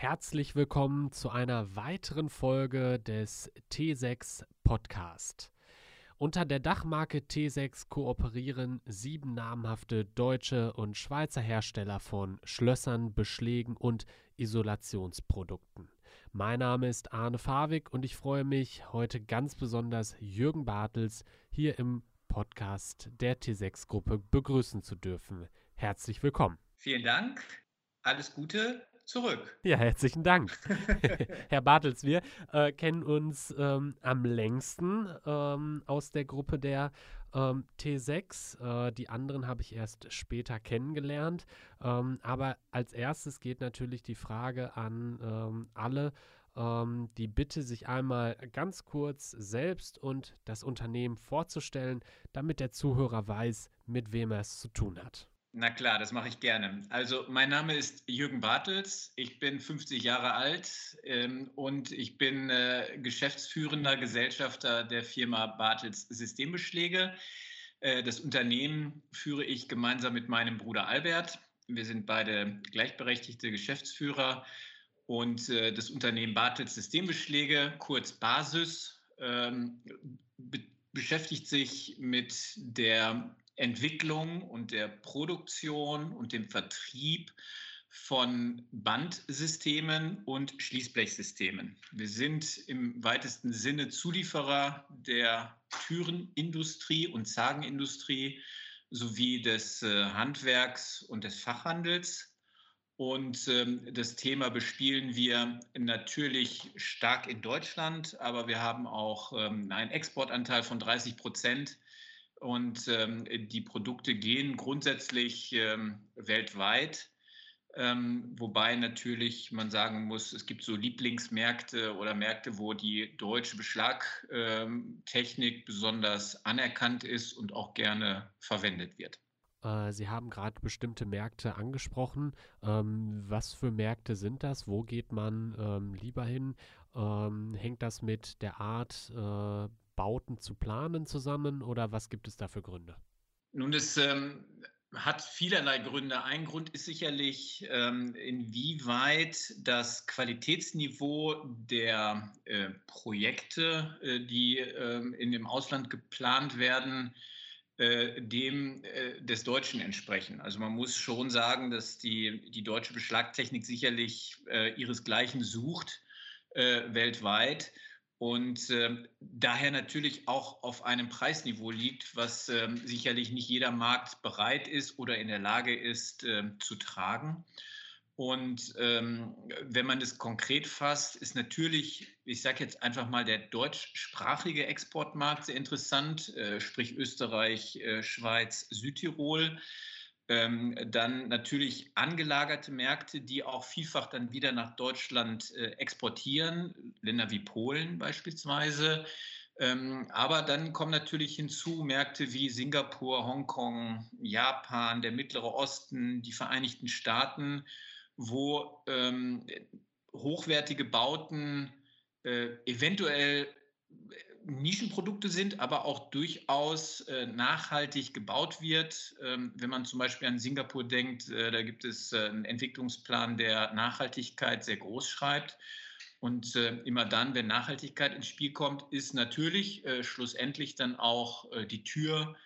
Herzlich willkommen zu einer weiteren Folge des T6 Podcast. Unter der Dachmarke T6 kooperieren sieben namhafte deutsche und Schweizer Hersteller von Schlössern, Beschlägen und Isolationsprodukten. Mein Name ist Arne Fawig und ich freue mich, heute ganz besonders Jürgen Bartels hier im Podcast der T6-Gruppe begrüßen zu dürfen. Herzlich willkommen. Vielen Dank. Alles Gute zurück. Ja, herzlichen Dank. Herr Bartels, wir äh, kennen uns ähm, am längsten ähm, aus der Gruppe der ähm, T6. Äh, die anderen habe ich erst später kennengelernt. Ähm, aber als erstes geht natürlich die Frage an ähm, alle, ähm, die Bitte, sich einmal ganz kurz selbst und das Unternehmen vorzustellen, damit der Zuhörer weiß, mit wem er es zu tun hat. Na klar, das mache ich gerne. Also mein Name ist Jürgen Bartels, ich bin 50 Jahre alt ähm, und ich bin äh, geschäftsführender Gesellschafter der Firma Bartels Systembeschläge. Äh, das Unternehmen führe ich gemeinsam mit meinem Bruder Albert. Wir sind beide gleichberechtigte Geschäftsführer und äh, das Unternehmen Bartels Systembeschläge, kurz Basis, ähm, be beschäftigt sich mit der Entwicklung und der Produktion und dem Vertrieb von Bandsystemen und Schließblechsystemen. Wir sind im weitesten Sinne Zulieferer der Türenindustrie und Zagenindustrie sowie des äh, Handwerks und des Fachhandels. Und ähm, das Thema bespielen wir natürlich stark in Deutschland, aber wir haben auch ähm, einen Exportanteil von 30 Prozent und ähm, die Produkte gehen grundsätzlich ähm, weltweit. Ähm, wobei natürlich man sagen muss, es gibt so Lieblingsmärkte oder Märkte, wo die deutsche Beschlagtechnik ähm, besonders anerkannt ist und auch gerne verwendet wird. Äh, Sie haben gerade bestimmte Märkte angesprochen. Ähm, was für Märkte sind das? Wo geht man ähm, lieber hin? Ähm, hängt das mit der Art äh, Bauten zu planen zusammen oder was gibt es da für Gründe? Nun, es ähm, hat vielerlei Gründe. Ein Grund ist sicherlich, ähm, inwieweit das Qualitätsniveau der äh, Projekte, äh, die äh, in dem Ausland geplant werden, äh, dem äh, des Deutschen entsprechen. Also man muss schon sagen, dass die, die deutsche Beschlagtechnik sicherlich äh, ihresgleichen sucht weltweit und äh, daher natürlich auch auf einem Preisniveau liegt, was äh, sicherlich nicht jeder Markt bereit ist oder in der Lage ist äh, zu tragen. Und ähm, wenn man es konkret fasst, ist natürlich, ich sage jetzt einfach mal, der deutschsprachige Exportmarkt sehr interessant, äh, sprich Österreich, äh, Schweiz, Südtirol. Ähm, dann natürlich angelagerte Märkte, die auch vielfach dann wieder nach Deutschland äh, exportieren, Länder wie Polen beispielsweise. Ähm, aber dann kommen natürlich hinzu Märkte wie Singapur, Hongkong, Japan, der Mittlere Osten, die Vereinigten Staaten, wo ähm, hochwertige Bauten äh, eventuell Nischenprodukte sind, aber auch durchaus äh, nachhaltig gebaut wird. Ähm, wenn man zum Beispiel an Singapur denkt, äh, da gibt es äh, einen Entwicklungsplan, der Nachhaltigkeit sehr groß schreibt. Und äh, immer dann, wenn Nachhaltigkeit ins Spiel kommt, ist natürlich äh, schlussendlich dann auch äh, die Tür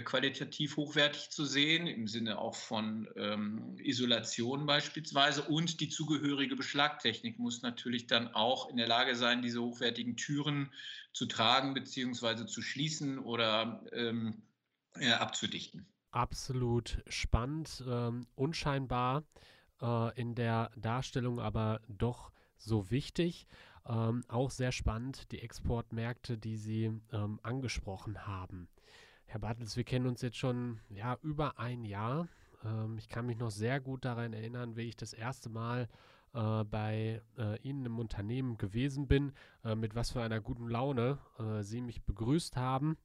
qualitativ hochwertig zu sehen, im Sinne auch von ähm, Isolation beispielsweise. Und die zugehörige Beschlagtechnik muss natürlich dann auch in der Lage sein, diese hochwertigen Türen zu tragen bzw. zu schließen oder ähm, äh, abzudichten. Absolut spannend, ähm, unscheinbar äh, in der Darstellung, aber doch so wichtig. Ähm, auch sehr spannend, die Exportmärkte, die Sie ähm, angesprochen haben. Herr Bartels, wir kennen uns jetzt schon ja, über ein Jahr. Ähm, ich kann mich noch sehr gut daran erinnern, wie ich das erste Mal äh, bei äh, Ihnen im Unternehmen gewesen bin, äh, mit was für einer guten Laune äh, Sie mich begrüßt haben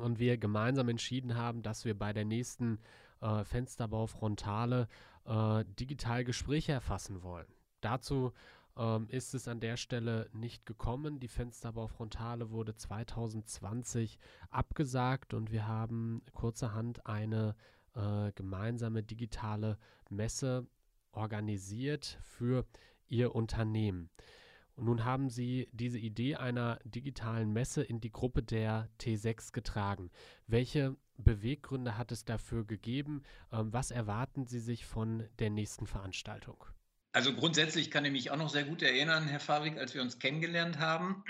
und wir gemeinsam entschieden haben, dass wir bei der nächsten äh, Fensterbaufrontale äh, digital Gespräche erfassen wollen. Dazu ähm, ist es an der Stelle nicht gekommen. Die Fensterbaufrontale wurde 2020 abgesagt und wir haben kurzerhand eine äh, gemeinsame digitale Messe organisiert für Ihr Unternehmen. Und nun haben Sie diese Idee einer digitalen Messe in die Gruppe der T6 getragen. Welche Beweggründe hat es dafür gegeben? Ähm, was erwarten Sie sich von der nächsten Veranstaltung? Also grundsätzlich kann ich mich auch noch sehr gut erinnern, Herr Fabrik, als wir uns kennengelernt haben.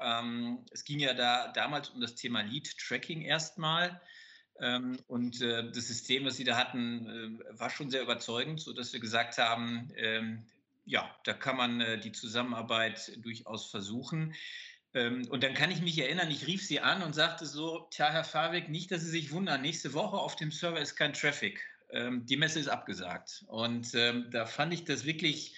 Ähm, es ging ja da damals um das Thema Lead-Tracking erstmal. Ähm, und äh, das System, was Sie da hatten, äh, war schon sehr überzeugend, sodass wir gesagt haben, ähm, ja, da kann man äh, die Zusammenarbeit durchaus versuchen. Ähm, und dann kann ich mich erinnern, ich rief sie an und sagte so, tja, Herr Fahrweg, nicht, dass Sie sich wundern, nächste Woche auf dem Server ist kein Traffic. Ähm, die Messe ist abgesagt. Und ähm, da fand ich das wirklich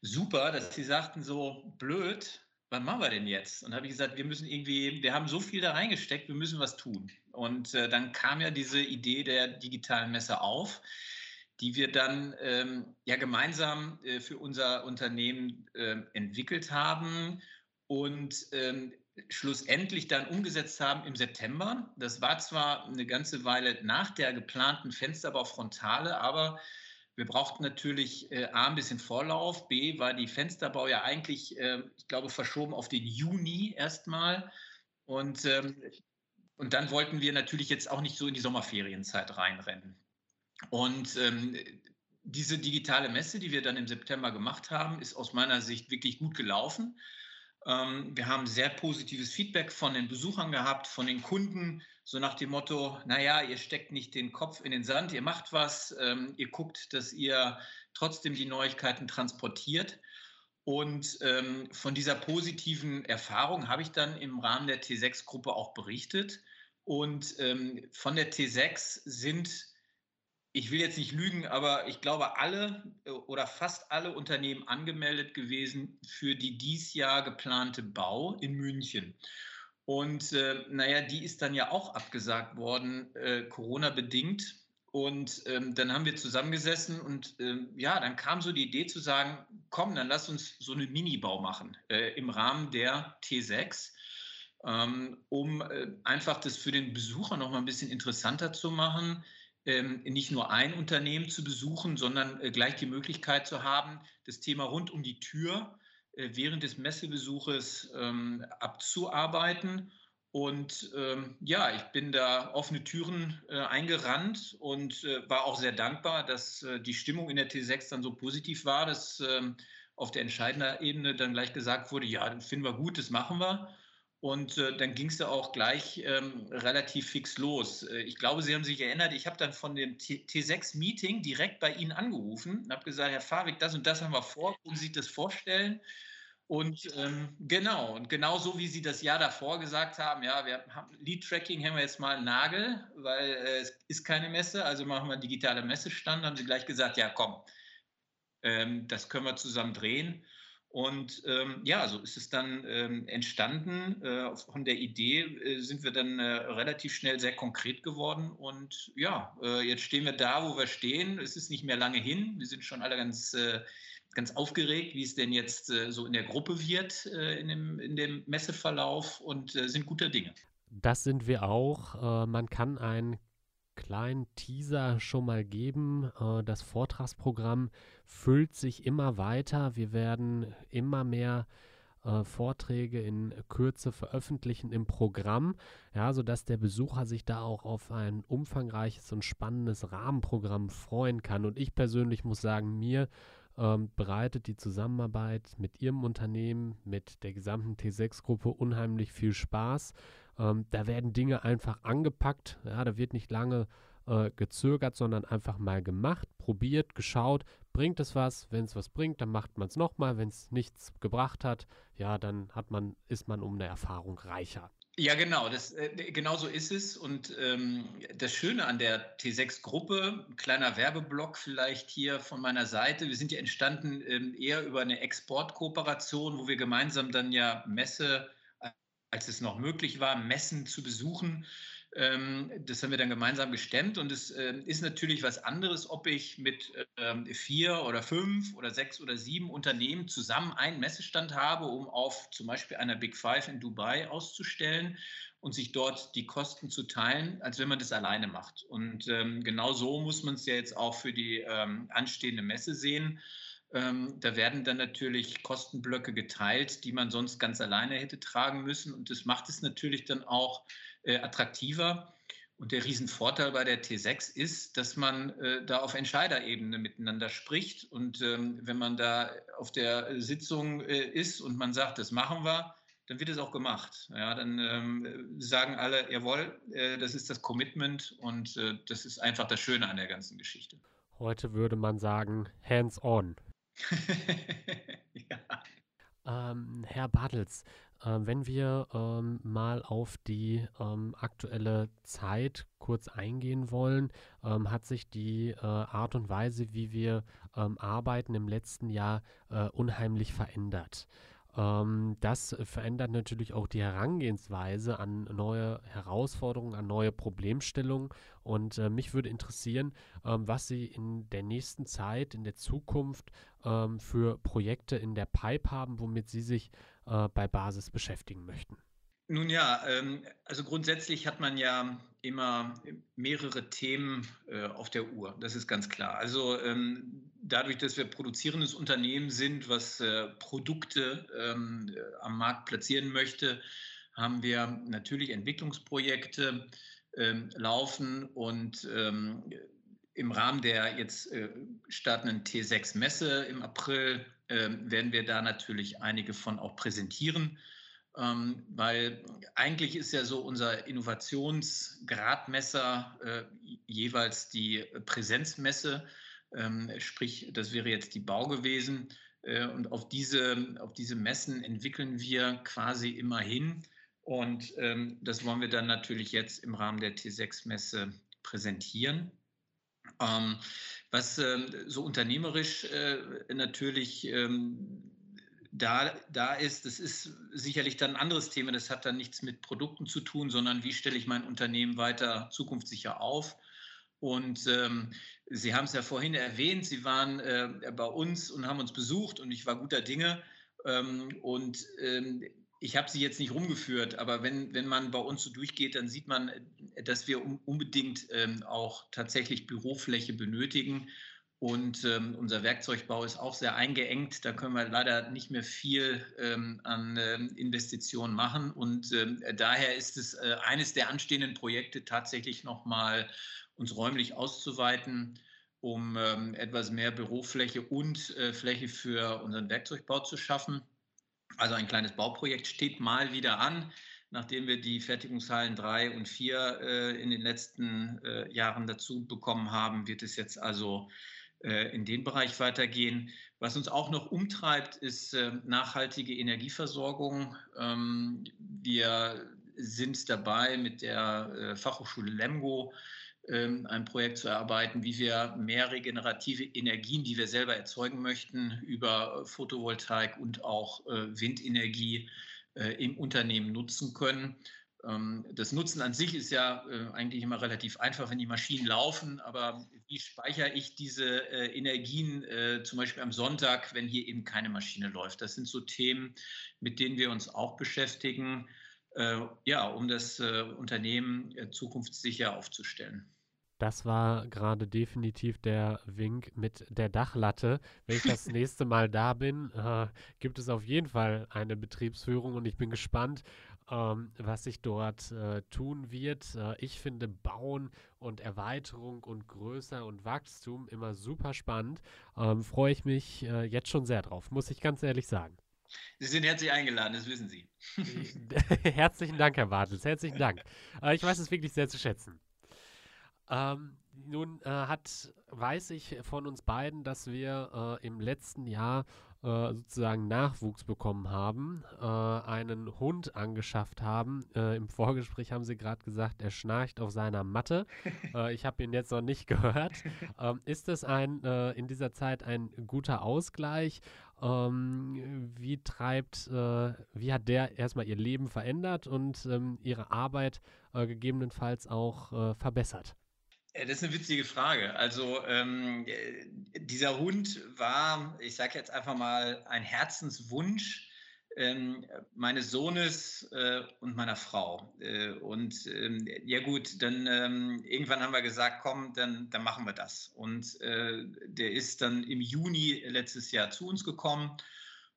super, dass Sie sagten so, blöd, was machen wir denn jetzt? Und habe ich gesagt, wir müssen irgendwie, wir haben so viel da reingesteckt, wir müssen was tun. Und äh, dann kam ja diese Idee der digitalen Messe auf die wir dann ähm, ja gemeinsam äh, für unser Unternehmen äh, entwickelt haben und ähm, schlussendlich dann umgesetzt haben im September. Das war zwar eine ganze Weile nach der geplanten Fensterbaufrontale, aber wir brauchten natürlich äh, A, ein bisschen Vorlauf, B, war die Fensterbau ja eigentlich, äh, ich glaube, verschoben auf den Juni erstmal. Und, ähm, und dann wollten wir natürlich jetzt auch nicht so in die Sommerferienzeit reinrennen. Und ähm, diese digitale Messe, die wir dann im September gemacht haben, ist aus meiner Sicht wirklich gut gelaufen. Ähm, wir haben sehr positives Feedback von den Besuchern gehabt, von den Kunden, so nach dem Motto, naja, ihr steckt nicht den Kopf in den Sand, ihr macht was, ähm, ihr guckt, dass ihr trotzdem die Neuigkeiten transportiert. Und ähm, von dieser positiven Erfahrung habe ich dann im Rahmen der T6-Gruppe auch berichtet. Und von der T6 sind ich will jetzt nicht lügen, aber ich glaube, alle äh, oder fast alle Unternehmen angemeldet gewesen für die dies Jahr geplante Bau in München. Und äh, naja, die ist dann ja auch abgesagt worden, äh, Corona-bedingt. Und ähm, dann haben wir zusammengesessen und ähm, ja, dann kam so die Idee zu sagen, komm, dann lass uns so eine Mini-Bau machen äh, im Rahmen der T6, ähm, um äh, einfach das für den Besucher noch mal ein bisschen interessanter zu machen nicht nur ein Unternehmen zu besuchen, sondern äh, gleich die Möglichkeit zu haben, das Thema rund um die Tür äh, während des Messebesuches ähm, abzuarbeiten. Und ähm, ja, ich bin da offene Türen äh, eingerannt und war auch sehr dankbar, dass die Stimmung in der T6 dann so positiv war, dass ähm, auf der entscheidenden Ebene dann gleich gesagt wurde, ja, das finden wir gut, das machen wir. Und äh, dann ging es ja auch gleich ähm, relativ fix los. Äh, ich glaube, Sie haben sich erinnert, ich habe dann von dem T6-Meeting direkt bei Ihnen angerufen und habe gesagt, Herr Fabik, das und das haben wir vor, können Sie sich das vorstellen? Und ähm, genau, und genau so wie Sie das Jahr davor gesagt haben, ja, wir haben Lead-Tracking haben wir jetzt mal einen Nagel, weil äh, es ist keine Messe, also machen wir einen digitalen Messestand, haben Sie gleich gesagt, ja komm, ähm, das können wir zusammen drehen. Und ähm, ja, so ist es dann ähm, entstanden. Äh, von der Idee äh, sind wir dann äh, relativ schnell sehr konkret geworden. Und ja, äh, jetzt stehen wir da, wo wir stehen. Es ist nicht mehr lange hin. Wir sind schon alle ganz, äh, ganz aufgeregt, wie es denn jetzt äh, so in der Gruppe wird, in, dem, in dem Messeverlauf und sind guter Dinge. Das sind wir auch. man kann ein kleinen Teaser schon mal geben. Äh, das Vortragsprogramm füllt sich immer weiter. Wir werden immer mehr äh, Vorträge in Kürze veröffentlichen im Programm, ja, sodass der Besucher sich da auch auf ein umfangreiches und spannendes Rahmenprogramm freuen kann. Und ich persönlich muss sagen, mir ähm, bereitet die Zusammenarbeit mit Ihrem Unternehmen, mit der gesamten T6-Gruppe unheimlich viel Spaß. Ähm, da werden Dinge einfach angepackt. Ja, da wird nicht lange äh, gezögert, sondern einfach mal gemacht, probiert, geschaut, bringt es was. Wenn es was bringt, dann macht man es nochmal. Wenn es nichts gebracht hat, ja, dann hat man, ist man um eine Erfahrung reicher. Ja, genau, das, äh, genau so ist es. Und ähm, das Schöne an der T6-Gruppe, kleiner Werbeblock vielleicht hier von meiner Seite, wir sind ja entstanden ähm, eher über eine Exportkooperation, wo wir gemeinsam dann ja Messe als es noch möglich war, Messen zu besuchen. Ähm, das haben wir dann gemeinsam gestemmt und es ähm, ist natürlich was anderes, ob ich mit ähm, vier oder fünf oder sechs oder sieben Unternehmen zusammen einen Messestand habe, um auf zum Beispiel einer Big Five in Dubai auszustellen und sich dort die Kosten zu teilen, als wenn man das alleine macht. Und genau so muss man es ja jetzt auch für die anstehende Messe sehen. Ähm, da werden dann natürlich Kostenblöcke geteilt, die man sonst ganz alleine hätte tragen müssen. Und das macht es natürlich dann auch äh, attraktiver. Und der Riesenvorteil bei der T6 ist, dass man äh, da auf Entscheiderebene miteinander spricht. Und ähm, wenn man da auf der Sitzung äh, ist und man sagt, das machen wir, dann wird es auch gemacht. Ja, dann ähm, sagen alle, jawohl, äh, das ist das Commitment und äh, das ist einfach das Schöne an der ganzen Geschichte. Heute würde man sagen, hands on. ja. ähm, Herr Bartels, äh, wenn wir ähm, mal auf die ähm, aktuelle Zeit kurz eingehen wollen, ähm, hat sich die äh, Art und Weise, wie wir ähm, arbeiten, im letzten Jahr äh, unheimlich verändert. Ähm, das verändert natürlich auch die Herangehensweise an neue Herausforderungen, an neue Problemstellungen. Und äh, mich würde interessieren, ähm, was Sie in der nächsten Zeit, in der Zukunft ähm, für Projekte in der Pipe haben, womit Sie sich äh, bei Basis beschäftigen möchten. Nun ja, ähm, also grundsätzlich hat man ja immer mehrere Themen äh, auf der Uhr. Das ist ganz klar. Also ähm, dadurch, dass wir produzierendes Unternehmen sind, was äh, Produkte ähm, am Markt platzieren möchte, haben wir natürlich Entwicklungsprojekte laufen und im Rahmen der jetzt äh, startenden T6-Messe im April werden wir da natürlich einige von auch präsentieren. Ähm, weil eigentlich ist ja so unser Innovationsgradmesser äh, jeweils die Präsenzmesse, ähm, sprich, das wäre jetzt die Bau gewesen. Äh, und auf diese, auf diese Messen entwickeln wir quasi immer hin. Und ähm, das wollen wir dann natürlich jetzt im Rahmen der T6-Messe präsentieren. Ähm, was ähm, so unternehmerisch äh, natürlich ähm, da, da ist, das ist sicherlich dann ein anderes Thema, das hat dann nichts mit Produkten zu tun, sondern wie stelle ich mein Unternehmen weiter zukunftssicher auf. Und ähm, Sie haben es ja vorhin erwähnt, Sie waren äh, bei uns und haben uns besucht und ich war guter Dinge. Ähm, und ähm, ich habe Sie jetzt nicht rumgeführt, aber wenn, wenn man bei uns so durchgeht, dann sieht man, dass wir unbedingt ähm, auch tatsächlich Bürofläche benötigen. Und ähm, unser Werkzeugbau ist auch sehr eingeengt. Da können wir leider nicht mehr viel ähm, an ähm, Investitionen machen. Und ähm, daher ist es äh, eines der anstehenden Projekte, tatsächlich nochmal uns räumlich auszuweiten, um ähm, etwas mehr Bürofläche und äh, Fläche für unseren Werkzeugbau zu schaffen. Also ein kleines Bauprojekt steht mal wieder an nachdem wir die Fertigungshallen 3 und 4 äh, in den letzten äh, Jahren dazu bekommen haben, wird es jetzt also in den Bereich weitergehen. Was uns auch noch umtreibt, ist äh, nachhaltige Energieversorgung. Ähm, wir sind dabei, mit der äh, Fachhochschule Lemgo ähm, ein Projekt zu erarbeiten, wie wir mehr regenerative Energien, die wir selber erzeugen möchten, über Photovoltaik und auch Windenergie im Unternehmen nutzen können. Ähm, das Nutzen an sich ist ja äh, eigentlich immer relativ einfach, wenn die Maschinen laufen, aber wie speichere ich diese äh, Energien äh, zum Beispiel am Sonntag, wenn hier eben keine Maschine läuft? Das sind so Themen, mit denen wir uns auch beschäftigen, ja, um das Unternehmen zukunftssicher aufzustellen. Das war gerade definitiv der Wink mit der Dachlatte. Wenn ich das nächste Mal da bin, äh, gibt es auf jeden Fall eine Betriebsführung und ich bin gespannt, ähm, was sich dort äh, tun wird. Äh, ich finde Bauen und Erweiterung und Größer und Wachstum immer super spannend. Ähm, Freue ich mich äh, jetzt schon sehr drauf, muss ich ganz ehrlich sagen. Sie sind herzlich eingeladen, das wissen Sie. Herzlichen Dank, Herr Bartels. Herzlichen Dank. Äh, ich weiß es wirklich sehr zu schätzen. Ähm, nun äh, hat, weiß ich von uns beiden, dass wir äh, im letzten Jahr äh, sozusagen Nachwuchs bekommen haben, äh, einen Hund angeschafft haben. Äh, Im Vorgespräch haben Sie gerade gesagt, er schnarcht auf seiner Matte. Äh, ich habe ihn jetzt noch nicht gehört. Ähm, ist es ein äh, in dieser Zeit ein guter Ausgleich? Ähm, wie treibt, wie hat der erstmal ihr Leben verändert und ähm, ihre Arbeit gegebenenfalls auch verbessert? Das ist eine witzige Frage. Also ähm, dieser Hund war, ich sage jetzt einfach mal, ein Herzenswunsch ähm, meines Sohnes äh, und meiner Frau. Äh, und ähm, ja gut, dann ähm, irgendwann haben wir gesagt, komm, dann, dann machen wir das. Und äh, der ist dann im Juni letztes Jahr zu uns gekommen.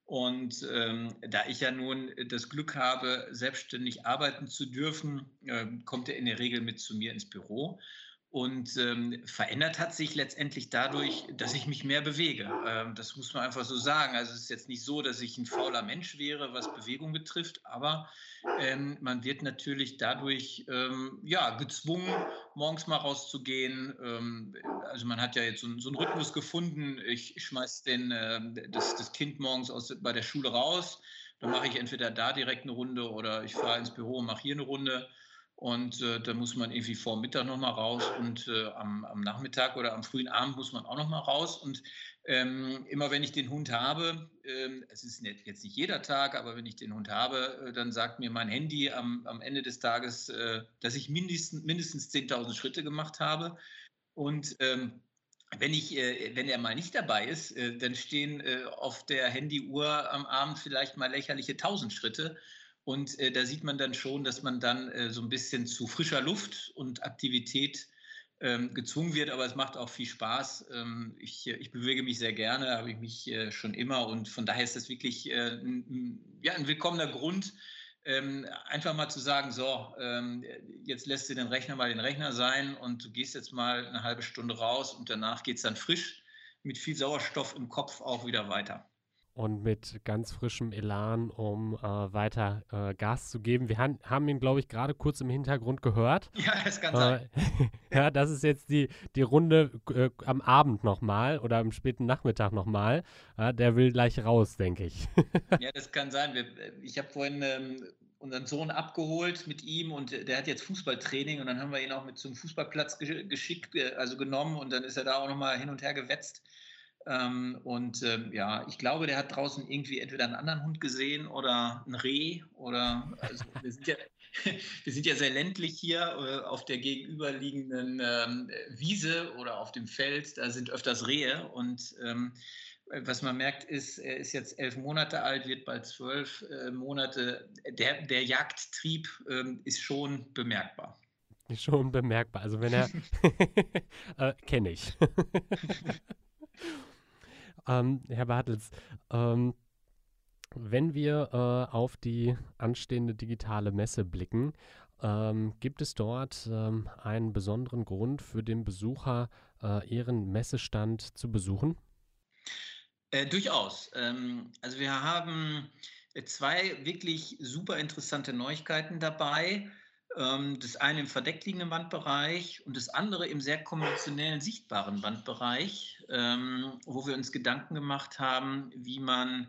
Und ähm, da ich ja nun das Glück habe, selbstständig arbeiten zu dürfen, äh, kommt er in der Regel mit zu mir ins Büro. Und ähm, verändert hat sich letztendlich dadurch, dass ich mich mehr bewege. Ähm, das muss man einfach so sagen. Also es ist jetzt nicht so, dass ich ein fauler Mensch wäre, was Bewegung betrifft, aber ähm, man wird natürlich dadurch ähm, ja, gezwungen, morgens mal rauszugehen. Ähm, also man hat ja jetzt so, so einen Rhythmus gefunden. Ich, ich schmeiß den, äh, das, das Kind morgens aus, bei der Schule raus. Dann mache ich entweder da direkt eine Runde oder ich fahre ins Büro und mache hier eine Runde. Und äh, da muss man irgendwie vor Mittag nochmal raus und äh, am, am, Nachmittag oder am frühen Abend muss man auch nochmal raus. Und ähm, immer wenn ich den Hund habe, ähm, es ist nicht, jetzt nicht jeder Tag, aber wenn ich den Hund habe, äh, dann sagt mir mein Handy am, am Ende des Tages, äh, dass ich mindestens, mindestens 10.000 Schritte gemacht habe. Und ähm, wenn, ich, äh, wenn er mal nicht dabei ist, äh, dann stehen auf der Handyuhr am Abend vielleicht mal lächerliche 1000 Schritte. Und äh, da sieht man dann schon, dass man dann äh, so ein bisschen zu frischer Luft und Aktivität ähm, gezwungen wird, aber es macht auch viel Spaß. Ähm, ich, ich, bewege mich sehr gerne, habe ich mich äh, schon immer. Und von daher ist das wirklich äh, ein, ja, ein willkommener Grund, ähm, einfach mal zu sagen, so, ähm, jetzt lässt du den Rechner mal den Rechner sein und du gehst jetzt mal eine halbe Stunde raus und danach geht es dann frisch mit viel Sauerstoff im Kopf auch wieder weiter und mit ganz frischem Elan, um äh, weiter äh, Gas zu geben. Wir han, haben ihn, glaube ich, gerade kurz im Hintergrund gehört. Ja, das kann sein. Äh, ja, das ist jetzt die, die Runde äh, am Abend nochmal oder am späten Nachmittag nochmal. der will gleich raus, denke ich. ja, das kann sein. Wir, ich habe vorhin ähm, unseren Sohn abgeholt mit ihm und der hat jetzt Fußballtraining und dann haben wir ihn auch mit zum Fußballplatz geschickt, äh, also genommen und dann ist er da auch nochmal hin und her gewetzt. Ähm, und ähm, ja, ich glaube, der hat draußen irgendwie entweder einen anderen Hund gesehen oder ein Reh oder also wir sind ja, wir sind ja sehr ländlich hier äh, auf der gegenüberliegenden ähm, Wiese oder auf dem Feld, da sind öfters Rehe und ähm, was man merkt, ist, er ist jetzt elf Monate alt, wird bald zwölf äh, Monate. Der, der Jagdtrieb ähm, ist schon bemerkbar. Schon bemerkbar. Also wenn er äh, kenne ich. Ähm, Herr Bartels, ähm, wenn wir äh, auf die anstehende digitale Messe blicken, ähm, gibt es dort ähm, einen besonderen Grund für den Besucher, äh, Ihren Messestand zu besuchen? Äh, durchaus. Ähm, also wir haben zwei wirklich super interessante Neuigkeiten dabei. Ähm, das eine im verdeckt liegenden Wandbereich und das andere im sehr konventionellen sichtbaren Wandbereich, ähm, wo wir uns Gedanken gemacht haben, wie man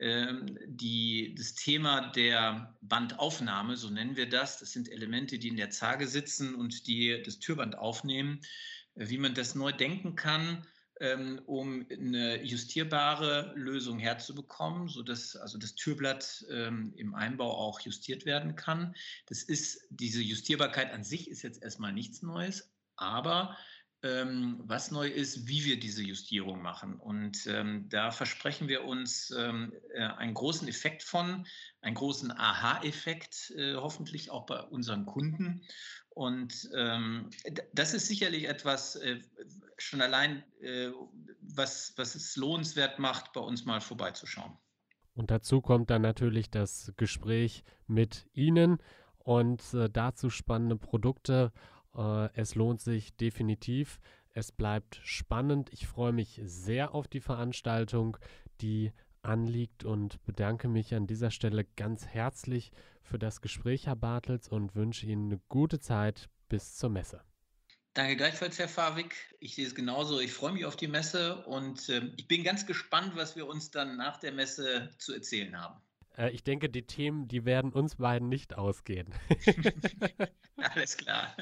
ähm, die, das Thema der Bandaufnahme, so nennen wir das, das sind Elemente, die in der Zage sitzen und die das Türband aufnehmen, wie man das neu denken kann ähm, um eine justierbare Lösung herzubekommen, sodass also das Türblatt ähm, im Einbau auch justiert werden kann. Das ist, diese Justierbarkeit an sich ist jetzt erstmal nichts Neues, aber ähm, was neu ist, wie wir diese Justierung machen. Und ähm, da versprechen wir uns ähm, äh, einen großen Effekt von, einen großen Aha-Effekt, äh, hoffentlich auch bei unseren Kunden. Und ähm, das ist sicherlich etwas, äh, schon allein, äh, was, was es lohnenswert macht, bei uns mal vorbeizuschauen. Und dazu kommt dann natürlich das Gespräch mit Ihnen und äh, dazu spannende Produkte. Äh, es lohnt sich definitiv. Es bleibt spannend. Ich freue mich sehr auf die Veranstaltung, die anliegt und bedanke mich an dieser Stelle ganz herzlich für das Gespräch, Herr Bartels, und wünsche Ihnen eine gute Zeit bis zur Messe. Danke gleichfalls, Herr Fawig. Ich sehe es genauso. Ich freue mich auf die Messe und äh, ich bin ganz gespannt, was wir uns dann nach der Messe zu erzählen haben. Äh, ich denke, die Themen, die werden uns beiden nicht ausgehen. Alles klar.